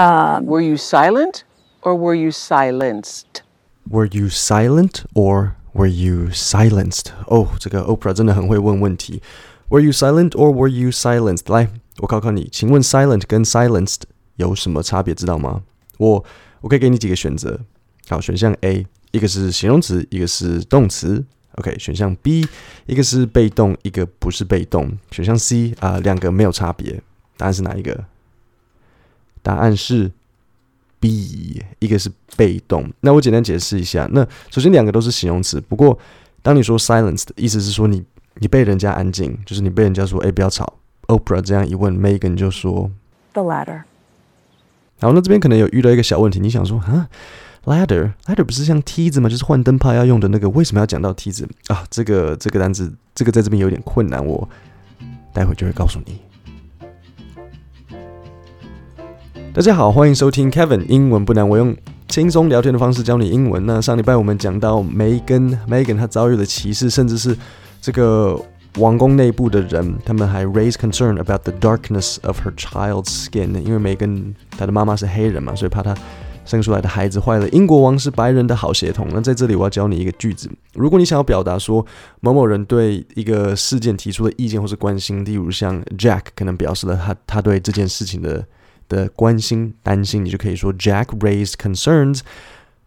Um, were you silent or were you silenced? Were you silent or were you silenced? 哦，这个 Oprah 真的很会问问题。Were you silent or were you silenced？来，我考考你，请问 silent 跟 silenced 有什么差别？知道吗？我我可以给你几个选择。好，选项 A，一个是形容词，一个是动词。OK，选项 B，一个是被动，一个不是被动。选项 C 啊，两个没有差别。答案是哪一个？答案是 B，一个是被动。那我简单解释一下。那首先两个都是形容词，不过当你说 silence 的意思是说你你被人家安静，就是你被人家说哎不要吵。Oprah 这样一问，Megan 就说 The ladder。好，那这边可能有遇到一个小问题，你想说啊，ladder ladder 不是像梯子吗？就是换灯泡要用的那个，为什么要讲到梯子啊？这个这个单词，这个在这边有点困难，我待会就会告诉你。大家好，欢迎收听 Kevin 英文不难，我用轻松聊天的方式教你英文。那上礼拜我们讲到梅根，Megan 她遭遇了歧视，甚至是这个王宫内部的人，他们还 raise concern about the darkness of her child's skin，因为梅根她的妈妈是黑人嘛，所以怕她生出来的孩子坏了英国王室白人的好血统。那在这里我要教你一个句子，如果你想要表达说某某人对一个事件提出的意见或是关心，例如像 Jack 可能表示了他他对这件事情的。的关心、担心，你就可以说 Jack raised concerns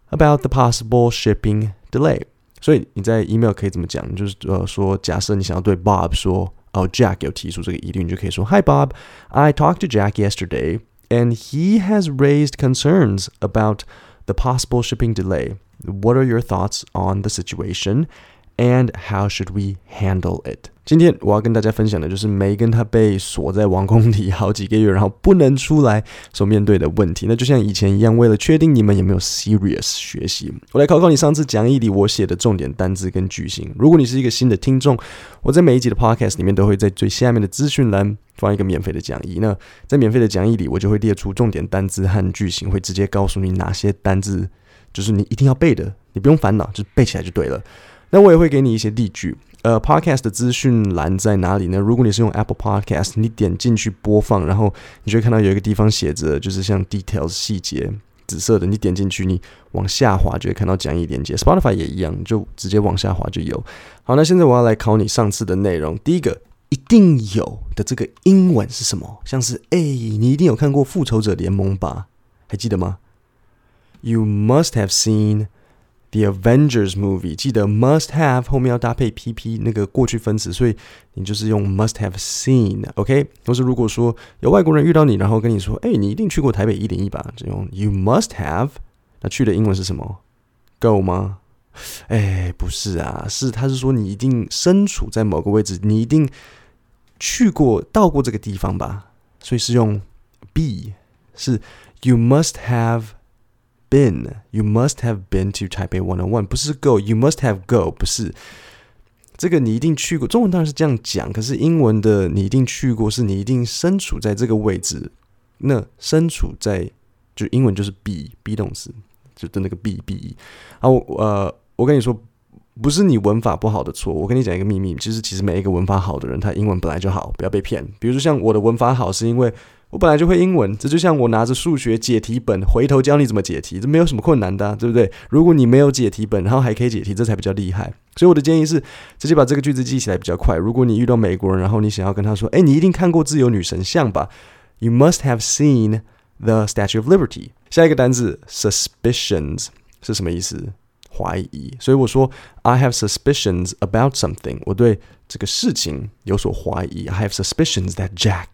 about the possible shipping delay。所以你在 email 可以怎么讲？就是呃说，假设你想要对 Bob 说，哦，Jack 有提出这个疑虑，你就可以说 Hi Bob, I talked to Jack yesterday, and he has raised concerns about the possible shipping delay. What are your thoughts on the situation, and how should we handle it? 今天我要跟大家分享的就是梅根她被锁在王宫里好几个月，然后不能出来所面对的问题。那就像以前一样，为了确定你们有没有 serious 学习，我来考考你上次讲义里我写的重点单字跟句型。如果你是一个新的听众，我在每一集的 podcast 里面都会在最下面的资讯栏放一个免费的讲义。那在免费的讲义里，我就会列出重点单字和句型，会直接告诉你哪些单字就是你一定要背的，你不用烦恼，就背起来就对了。那我也会给你一些例句。呃，Podcast 的资讯栏在哪里呢？如果你是用 Apple Podcast，你点进去播放，然后你就会看到有一个地方写着，就是像 Details 细节，紫色的。你点进去，你往下滑就会看到讲义连接。Spotify 也一样，就直接往下滑就有。好，那现在我要来考你上次的内容。第一个一定有的这个英文是什么？像是哎，你一定有看过《复仇者联盟》吧？还记得吗？You must have seen。The Avengers movie，记得 must have 后面要搭配 PP 那个过去分词，所以你就是用 must have seen，OK？或是如果说有外国人遇到你，然后跟你说，哎，你一定去过台北一零一吧？就用 You must have。那去的英文是什么？Go 吗？哎，不是啊，是他是说你一定身处在某个位置，你一定去过到过这个地方吧？所以是用 be，是 You must have。Been, you must have been to Taipei 101，不是 go, you must have go，不是这个你一定去过。中文当然是这样讲，可是英文的你一定去过，是你一定身处在这个位置。那身处在就英文就是 be be 动词，就的那个 be be。啊，我呃，我跟你说，不是你文法不好的错。我跟你讲一个秘密，其实其实每一个文法好的人，他英文本来就好，不要被骗。比如说像我的文法好，是因为。我本来就会英文，这就像我拿着数学解题本回头教你怎么解题，这没有什么困难的，对不对？如果你没有解题本，然后还可以解题，这才比较厉害。所以我的建议是，直接把这个句子记起来比较快。如果你遇到美国人，然后你想要跟他说：“诶，你一定看过自由女神像吧？”You must have seen the Statue of Liberty。下一个单字 suspicions 是什么意思？怀疑，所以我说 I have suspicions about something。我对这个事情有所怀疑。I have suspicions that Jack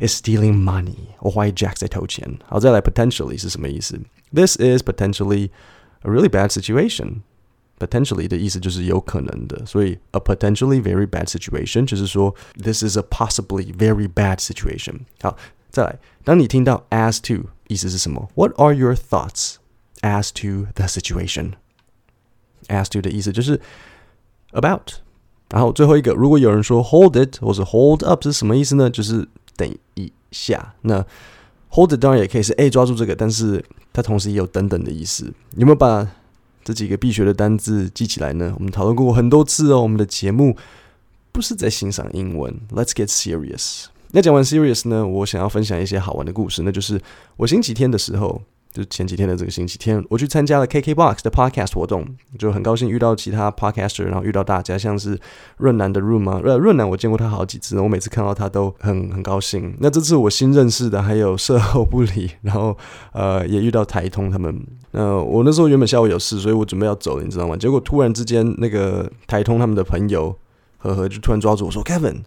is stealing money。我怀疑 Jack 在偷钱。好，再来 potentially 是什么意思？This is potentially a really bad situation。Potentially 的意思就是有可能的，所以 a potentially very bad situation 就是说 this is a possibly very bad situation。好，再来，当你听到 as to 意思是什么？What are your thoughts as to the situation？As to 的意思就是 about，然后最后一个，如果有人说 hold it 或者 hold up 是什么意思呢？就是等一下。那 hold it 当然也可以是哎抓住这个，但是它同时也有等等的意思。有没有把这几个必学的单字记起来呢？我们讨论过很多次哦。我们的节目不是在欣赏英文，Let's get serious。那讲完 serious 呢，我想要分享一些好玩的故事，那就是我星期天的时候。就前几天的这个星期天，我去参加了 KKBOX 的 Podcast 活动，就很高兴遇到其他 Podcaster，然后遇到大家，像是润南的 Room 啊，呃，润南我见过他好几次，我每次看到他都很很高兴。那这次我新认识的还有射后不理，然后呃也遇到台通他们。那，我那时候原本下午有事，所以我准备要走，你知道吗？结果突然之间，那个台通他们的朋友和和就突然抓住我说 Kevin，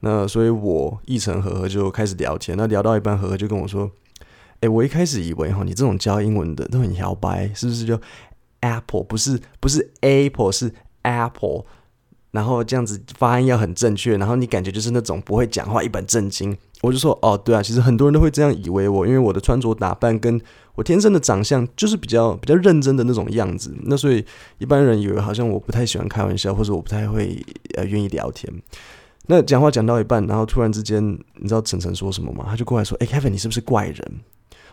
那所以我一成和和就开始聊天，那聊到一半，和和就跟我说。诶，我一开始以为哈，你这种教英文的都很摇摆，是不是就 Apple 不是不是 Apple 是 Apple，然后这样子发音要很正确，然后你感觉就是那种不会讲话一本正经。我就说哦，对啊，其实很多人都会这样以为我，因为我的穿着打扮跟我天生的长相就是比较比较认真的那种样子，那所以一般人以为好像我不太喜欢开玩笑，或者我不太会呃愿意聊天。那讲话讲到一半，然后突然之间，你知道晨晨说什么吗？他就过来说：“诶，Kevin，你是不是怪人？”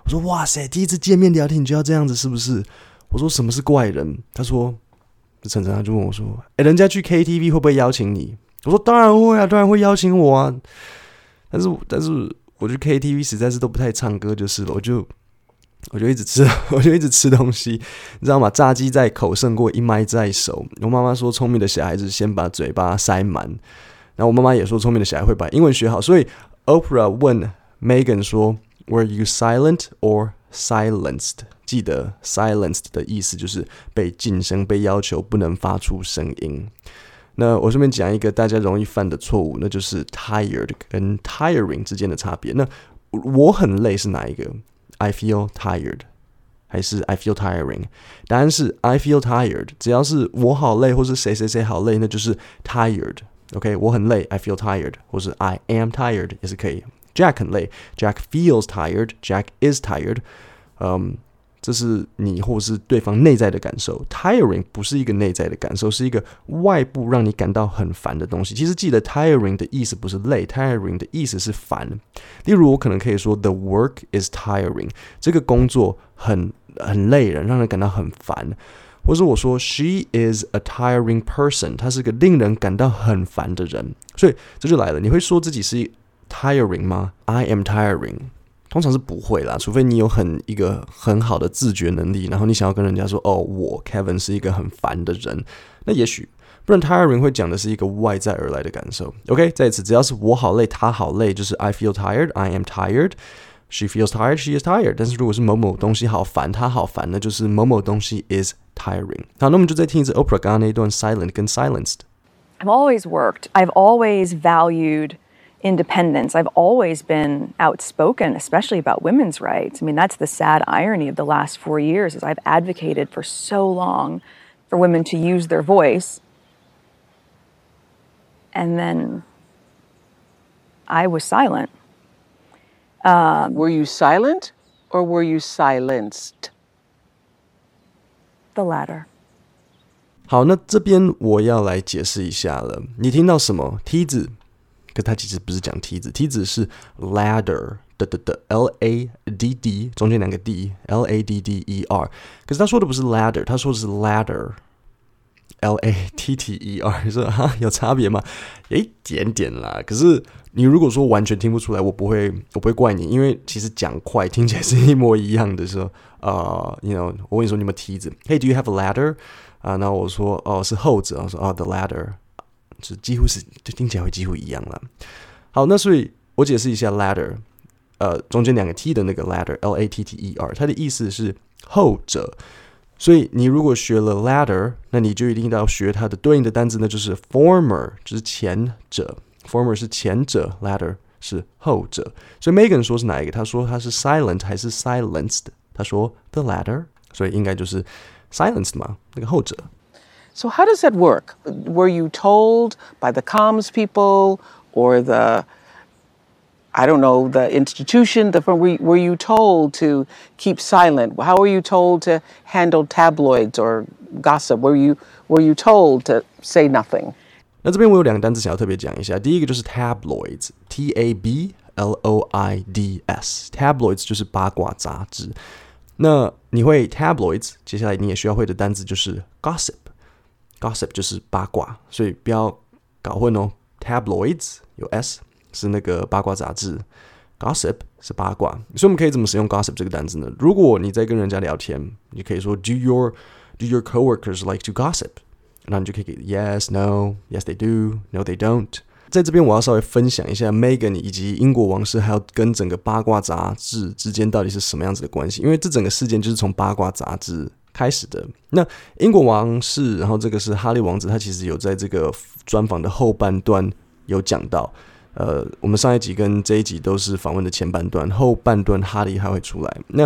我说哇塞，第一次见面聊天你就要这样子是不是？我说什么是怪人？他说晨晨他就问我说，哎，人家去 KTV 会不会邀请你？我说当然会啊，当然会邀请我啊。但是但是我去 KTV 实在是都不太唱歌就是了，我就我就一直吃，我就一直吃东西，你知道吗？炸鸡在口胜过一麦在手。我妈妈说，聪明的小孩子先把嘴巴塞满，然后我妈妈也说，聪明的小孩会把英文学好。所以 Oprah 问 Megan 说。Were you silent or silenced？记得 silenced 的意思就是被噤声，被要求不能发出声音。那我顺便讲一个大家容易犯的错误，那就是 tired 跟 tiring 之间的差别。那我很累是哪一个？I feel tired 还是 I feel tiring？答案是 I feel tired。只要是我好累，或是谁谁谁好累，那就是 tired。OK，我很累，I feel tired，或是 I am tired 也是可以。Jack 很累，Jack feels tired. Jack is tired. 嗯，这是你或是对方内在的感受。Tiring 不是一个内在的感受，是一个外部让你感到很烦的东西。其实记得，tiring 的意思不是累，tiring 的意思是烦。例如，我可能可以说，The work is tiring. 这个工作很很累人，让人感到很烦。或者我说，She is a tiring person. 她是个令人感到很烦的人。所以这就来了，你会说自己是。Tiring 吗？I am tiring，通常是不会啦，除非你有很一个很好的自觉能力，然后你想要跟人家说，哦，我 Kevin 是一个很烦的人，那也许不然。Tiring 会讲的是一个外在而来的感受。OK，在此只要是我好累，他好累，就是 I feel tired，I am tired，She feels tired，She is tired。但是如果是某某东西好烦，他好烦，那就是某某东西 is tiring。好，那我们就再听一次 Oprah 刚刚那一段 silent 跟 silenced。I've always worked. I've always valued. independence. I've always been outspoken, especially about women's rights. I mean, that's the sad irony of the last four years is I've advocated for so long for women to use their voice. And then I was silent. Um, were you silent or were you silenced? The latter. 好，那这边我要来解释一下了。你听到什么？梯子。 可它其实不是讲梯子，梯子是 ladder 的的的 L A D D 中间两个 D L A D D E R。可是他说的不是 ladder，他说的是 ladder L A T T E R。说哈 有差别吗？有一点点啦。可是你如果说完全听不出来，我不会我不会怪你，因为其实讲快听起来是一模一样的。说呃，you know，我问你说你们梯子？Hey，do you have a ladder？啊，那我说哦是后者，我说哦 the ladder。就几乎是，就听起来会几乎一样了。好，那所以我解释一下 ladder，呃，中间两个 t 的那个 ladder，l a t t e r，它的意思是后者。所以你如果学了 ladder，那你就一定要学它的对应的单词，那就是 former，就是前者。former 是前者，ladder 是后者。所以 Megan 说是哪一个？他说他是 silent 还是 silenced？他说 the latter，所以应该就是 silenced 嘛，那个后者。So how does that work? Were you told by the comms people or the I don't know, the institution, the were, were you told to keep silent? How were you told to handle tabloids or gossip? Were you were you told to say nothing? 那这边我有两个单词想要特别讲一下。第一个就是 tabloids，T A B L O I D S，tabloids 就是八卦杂志。那你会 tabloids，接下来你也需要会的单词就是 gossip。 Gossip 就是八卦，所以不要搞混哦。Tabloids 有 s，是那个八卦杂志，gossip 是八卦，所以我们可以怎么使用 gossip 这个单词呢？如果你在跟人家聊天，你可以说 Do your Do your coworkers like to gossip？那你就可以给 Yes, No, Yes they do, No they don't。在这边我要稍微分享一下 Megan 以及英国王室还有跟整个八卦杂志之间到底是什么样子的关系，因为这整个事件就是从八卦杂志开始的。那英国王室，然后这个是哈利王子，他其实有在这个专访的后半段有讲到。呃，我们上一集跟这一集都是访问的前半段，后半段哈利还会出来。那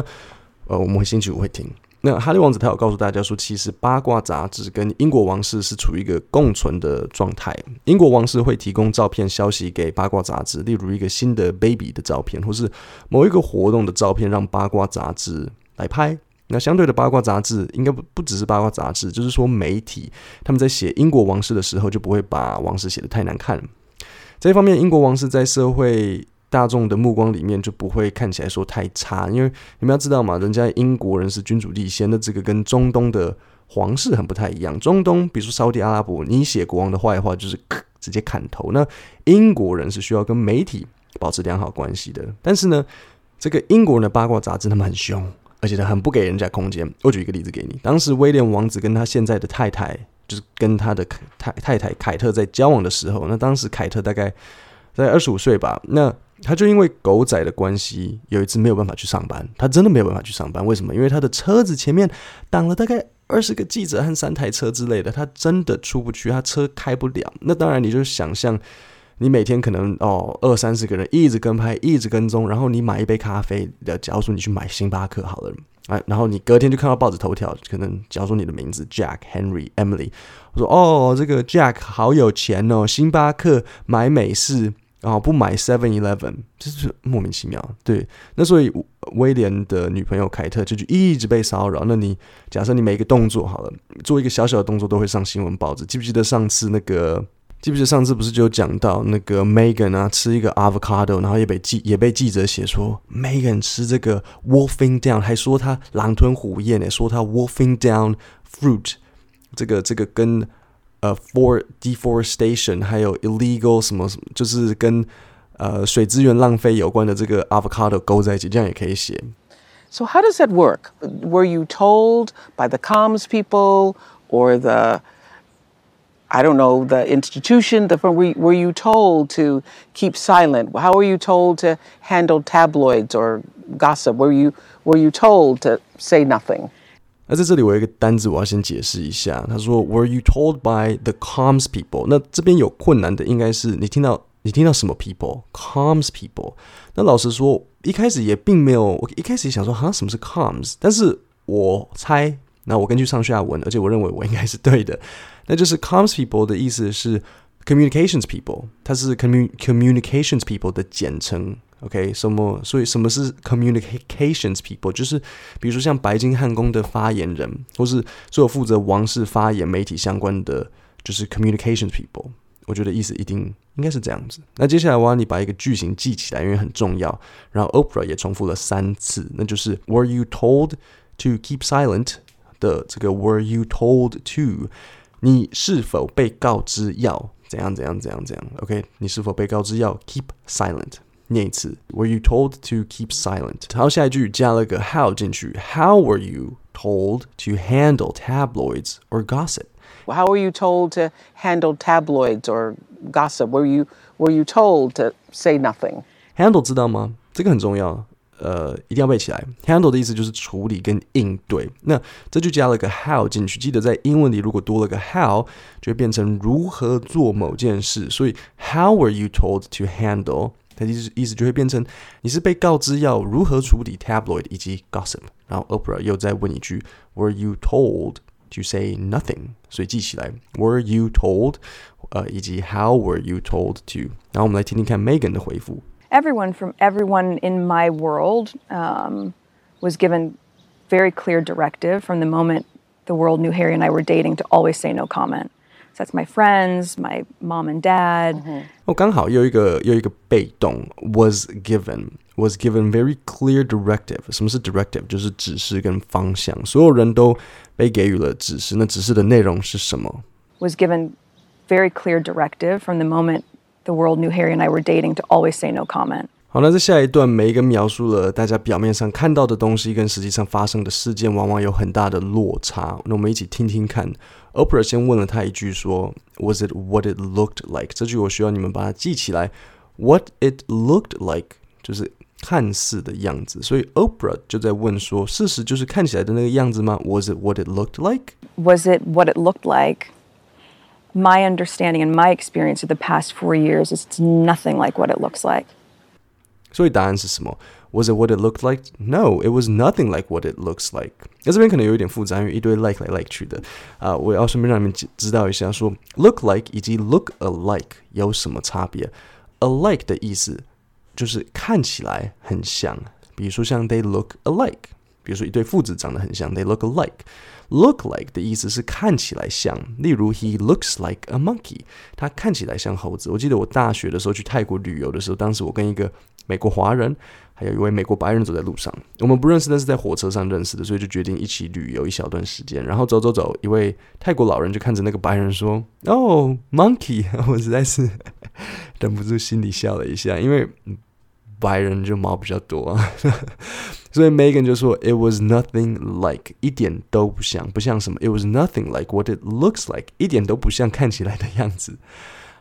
呃，我们会星期五会听。那哈利王子他有告诉大家说，其实八卦杂志跟英国王室是处于一个共存的状态。英国王室会提供照片、消息给八卦杂志，例如一个新的 baby 的照片，或是某一个活动的照片，让八卦杂志来拍。那相对的，八卦杂志应该不不只是八卦杂志，就是说媒体他们在写英国王室的时候，就不会把王室写得太难看。这一方面，英国王室在社会大众的目光里面就不会看起来说太差，因为你们要知道嘛，人家英国人是君主立宪，那这个跟中东的皇室很不太一样。中东，比如说沙乌地阿拉伯，你写国王的坏话就是直接砍头。那英国人是需要跟媒体保持良好关系的。但是呢，这个英国人的八卦杂志他们很凶，而且他很不给人家空间。我举一个例子给你，当时威廉王子跟他现在的太太，就是跟他的太太太凯特在交往的时候，那当时凯特大概在二十五岁吧，那。他就因为狗仔的关系，有一次没有办法去上班。他真的没有办法去上班，为什么？因为他的车子前面挡了大概二十个记者和三台车之类的，他真的出不去，他车开不了。那当然，你就想象，你每天可能哦二三十个人一直跟拍，一直跟踪，然后你买一杯咖啡的，假如说你去买星巴克好了，啊，然后你隔天就看到报纸头条，可能假如说你的名字 Jack、Henry、Emily，我说哦，这个 Jack 好有钱哦，星巴克买美式。然后不买 Seven Eleven，就是莫名其妙。对，那所以威廉的女朋友凯特就就一直被骚扰。那你假设你每一个动作好了，做一个小小的动作都会上新闻报纸。记不记得上次那个？记不记得上次不是就讲到那个 Megan 啊，吃一个 avocado，然后也被记也被记者写说 Megan 吃这个 wolfing down，还说他狼吞虎咽诶，说他 wolfing down fruit，这个这个跟。呃、for deforestation，还有 illegal 什么什么，就是跟呃水资源浪费有关的这个 avocado 勾在一起，这样也可以写。So how does that work? Were you told by the comms people or the I don't know the institution? The were were you told to keep silent? How were you told to handle tabloids or gossip? Were you were you told to say nothing? 那在这里，我有一个单字，我要先解释一下。他说：“Were you told by the comms people？” 那这边有困难的，应该是你听到你听到什么 people？comms people。那老实说，一开始也并没有，我一开始也想说，哈，什么是 comms？但是我猜，那我根据上下文，而且我认为我应该是对的， 那就是 comms people 的意思是 communications people，它是 commun communications people 的简称。OK，什么？所以什么是 communications people？就是比如说像白金汉宫的发言人，或是所有负责王室发言媒体相关的，就是 communications people。我觉得意思一定应该是这样子。那接下来我要你把一个句型记起来，因为很重要。然后 Oprah 也重复了三次，那就是 Were you told to keep silent 的这个 Were you told to？ 你是否被告知要怎样怎样怎样怎样？OK，你是否被告知要 keep silent？念一次，Were you told to keep silent？然后下一句加了个 how 进去，How were you told to handle tabloids or gossip? How were you told to handle tabloids or gossip? Were you were you told to say nothing? Handle 知道吗？这个很重要， 呃，一定要背起来。Handle 的意思就是处理跟应对。那这就加了个 how 进去，记得在英文里如果多了个 how，就会变成如何做某件事。所以 How were you told to handle？它意思意思就会变成你是被告知要如何处理 tabloid 以及 gossip，然后 Opera 又再问一句 Were you told to say nothing？所以记起来 Were you told？呃，以及 How were you told to？然后我们来听听看 Megan 的回复。Everyone from everyone in my world um, was given very clear directive from the moment the world knew Harry and I were dating to always say no comment. So that's my friends, my mom and dad. 哦，刚好又一个又一个被动 was given was given very clear directive。什么是 directive？就是指示跟方向。所有人都被给予了指示。那指示的内容是什么？ Was given very clear directive from the moment the world knew Harry and I were dating to always say no comment. 好，那在下一段，梅根描述了大家表面上看到的东西跟实际上发生的事件，往往有很大的落差。那我们一起听听看。Oprah 先问了他一句说：“Was it what it looked like？” 这句我需要你们把它记起来。What it looked like 就是看似的样子，所以 Oprah 就在问说：“事实就是看起来的那个样子吗？”Was it what it looked like? Was it what it looked like? My understanding and my experience of the past four years is it's nothing like what it looks like. 所以答案是什么？Was it what it looked like? No, it was nothing like what it looks like. 那这边可能有一点复杂，因为一堆 like 来 like 去的啊。我要顺便让你们知道一下说，说 look like 以及 look alike 有什么差别？alike 的意思就是看起来很像，比如说像 they look alike，比如说一对父子长得很像，they look alike。 Look like 的意思是看起来像，例如 He looks like a monkey，他看起来像猴子。我记得我大学的时候去泰国旅游的时候，当时我跟一个美国华人，还有一位美国白人走在路上，我们不认识，但是在火车上认识的，所以就决定一起旅游一小段时间。然后走走走，一位泰国老人就看着那个白人说：“哦，monkey！” 我实在是 忍不住心里笑了一下，因为白人就毛比较多啊。所以 Megan 就说：“It was nothing like，一点都不像，不像什么？It was nothing like what it looks like，一点都不像看起来的样子。”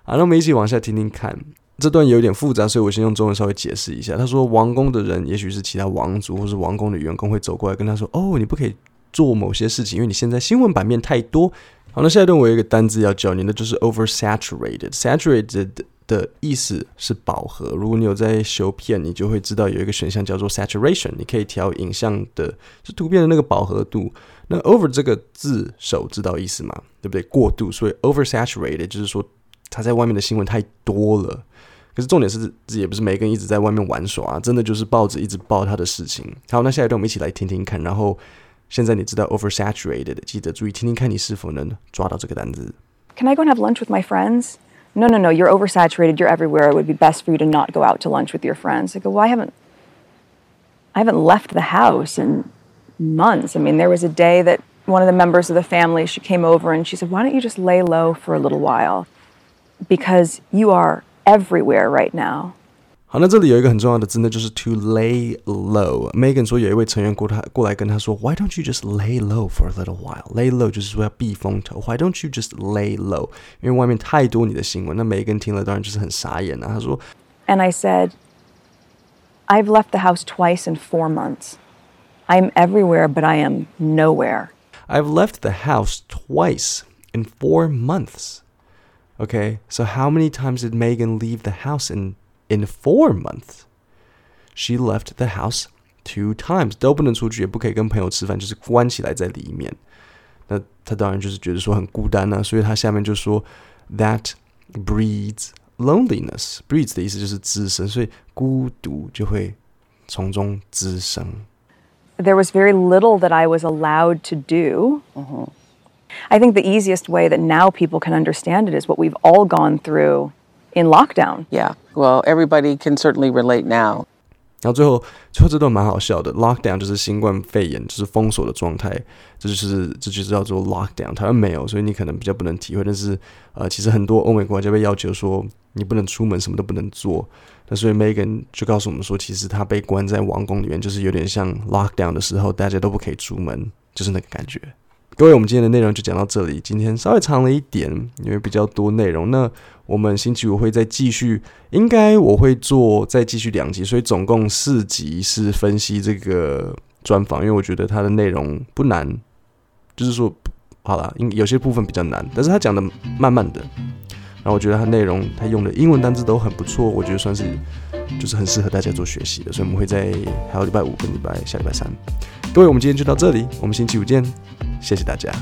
好，那我们一起往下听听看。这段有点复杂，所以我先用中文稍微解释一下。他说，王宫的人，也许是其他王族或是王宫的员工，会走过来跟他说：“哦，你不可以做某些事情，因为你现在新闻版面太多。”好，那下一段我有一个单字要教你，那就是 oversaturated。saturated 的意思是饱和。如果你有在修片，你就会知道有一个选项叫做 saturation，你可以调影像的，是图片的那个饱和度。那 over 这个字首知道意思吗？对不对？过度，所以 oversaturated 就是说他在外面的新闻太多了。可是重点是，这也不是每个人一直在外面玩耍啊，真的就是报纸一直报他的事情。好，那下一段我们一起来听听看。然后现在你知道 oversaturated，记得注意听听看，你是否能抓到这个单字。Can I go and have lunch with my friends? No, no, no. You're oversaturated. You're everywhere. It would be best for you to not go out to lunch with your friends. I go, well, I haven't, I haven't left the house in months. I mean, there was a day that one of the members of the family she came over and she said, why don't you just lay low for a little while? Because you are everywhere right now. 好，那这里有一个很重要的字，那就是 to lay low。Megan 说有一位成员过他过来跟他说，Why don't you just lay low for a little while? Lay low 就是说要避风头。Why don't you just lay low？因为外面太多你的新闻。那 Megan 听了当然就是很傻眼啊。他说，And I said, I've left the house twice in four months. I'm everywhere, but I am nowhere. I've left the house twice in four months. Okay, so how many times did Megan leave the house in in four months? She left the house two times. 都不能出去，也不可以跟朋友吃饭，就是关起来在里面。那他当然就是觉得说很孤单啊，所以他下面就说 that breeds loneliness. breeds 的意思就是滋生，所以孤独就会从中滋生。There was very little that I was allowed to do. Mm-hmm. I think the easiest way that now people can understand it is what we've all gone through in lockdown. Yeah, well, everybody can certainly relate now. 然后最后，最后这段蛮好笑的。Lockdown 就是新冠肺炎，就是封锁的状态，这就是这就是叫做 Lockdown。台湾没有，所以你可能比较不能体会。但是，呃，其实很多欧美国家被要求说你不能出门，什么都不能做。那所以 Megan 就告诉我们说，其实他被关在王宫里面，就是有点像 Lockdown 的时候，大家都不可以出门，就是那个感觉。各位，我们今天的内容就讲到这里。今天稍微长了一点，因为比较多内容。那我们星期五会再继续，应该我会做再继续两集，所以总共四集是分析这个专访。因为我觉得它的内容不难，就是说好了，因有些部分比较难，但是他讲的慢慢的。然后我觉得他内容他用的英文单字都很不错，我觉得算是就是很适合大家做学习的。所以我们会在还有礼拜五跟礼拜下礼拜三。各位，我们今天就到这里，我们星期五见。谢谢大家。